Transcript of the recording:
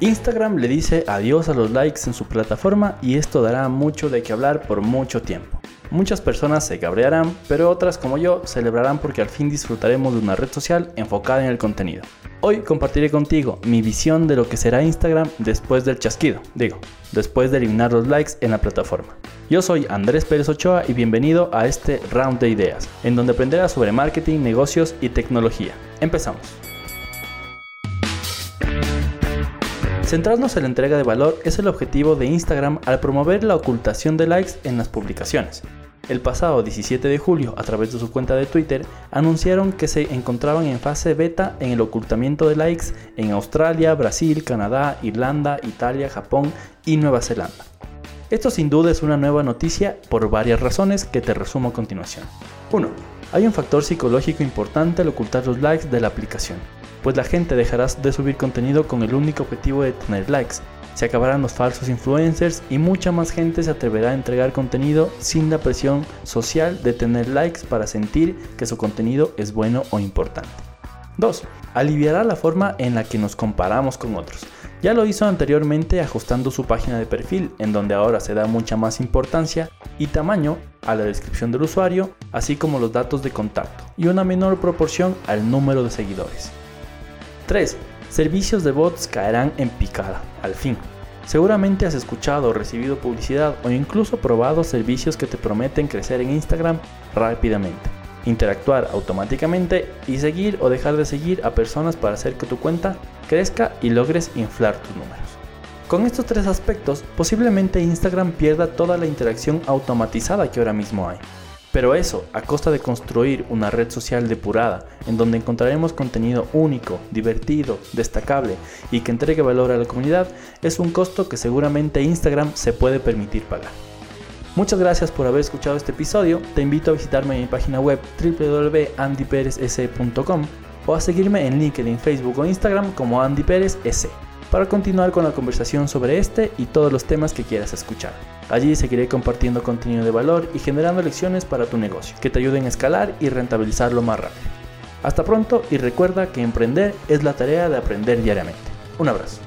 Instagram le dice adiós a los likes en su plataforma y esto dará mucho de qué hablar por mucho tiempo. Muchas personas se cabrearán, pero otras como yo celebrarán porque al fin disfrutaremos de una red social enfocada en el contenido. Hoy compartiré contigo mi visión de lo que será Instagram después del chasquido, digo, después de eliminar los likes en la plataforma. Yo soy Andrés Pérez Ochoa y bienvenido a este round de ideas, en donde aprenderás sobre marketing, negocios y tecnología. Empezamos. Centrarnos en la entrega de valor es el objetivo de Instagram al promover la ocultación de likes en las publicaciones. El pasado 17 de julio, a través de su cuenta de Twitter, anunciaron que se encontraban en fase beta en el ocultamiento de likes en Australia, Brasil, Canadá, Irlanda, Italia, Japón y Nueva Zelanda. Esto sin duda es una nueva noticia por varias razones que te resumo a continuación. 1. Hay un factor psicológico importante al ocultar los likes de la aplicación pues la gente dejará de subir contenido con el único objetivo de tener likes. Se acabarán los falsos influencers y mucha más gente se atreverá a entregar contenido sin la presión social de tener likes para sentir que su contenido es bueno o importante. 2. Aliviará la forma en la que nos comparamos con otros. Ya lo hizo anteriormente ajustando su página de perfil, en donde ahora se da mucha más importancia y tamaño a la descripción del usuario, así como los datos de contacto, y una menor proporción al número de seguidores. 3. Servicios de bots caerán en picada, al fin. Seguramente has escuchado recibido publicidad o incluso probado servicios que te prometen crecer en Instagram rápidamente, interactuar automáticamente y seguir o dejar de seguir a personas para hacer que tu cuenta crezca y logres inflar tus números. Con estos tres aspectos, posiblemente Instagram pierda toda la interacción automatizada que ahora mismo hay. Pero eso, a costa de construir una red social depurada, en donde encontraremos contenido único, divertido, destacable y que entregue valor a la comunidad, es un costo que seguramente Instagram se puede permitir pagar. Muchas gracias por haber escuchado este episodio, te invito a visitarme en mi página web www.andyperezs.com o a seguirme en LinkedIn, Facebook o Instagram como Andy Pérez S para continuar con la conversación sobre este y todos los temas que quieras escuchar. Allí seguiré compartiendo contenido de valor y generando lecciones para tu negocio que te ayuden a escalar y rentabilizarlo más rápido. Hasta pronto y recuerda que emprender es la tarea de aprender diariamente. Un abrazo.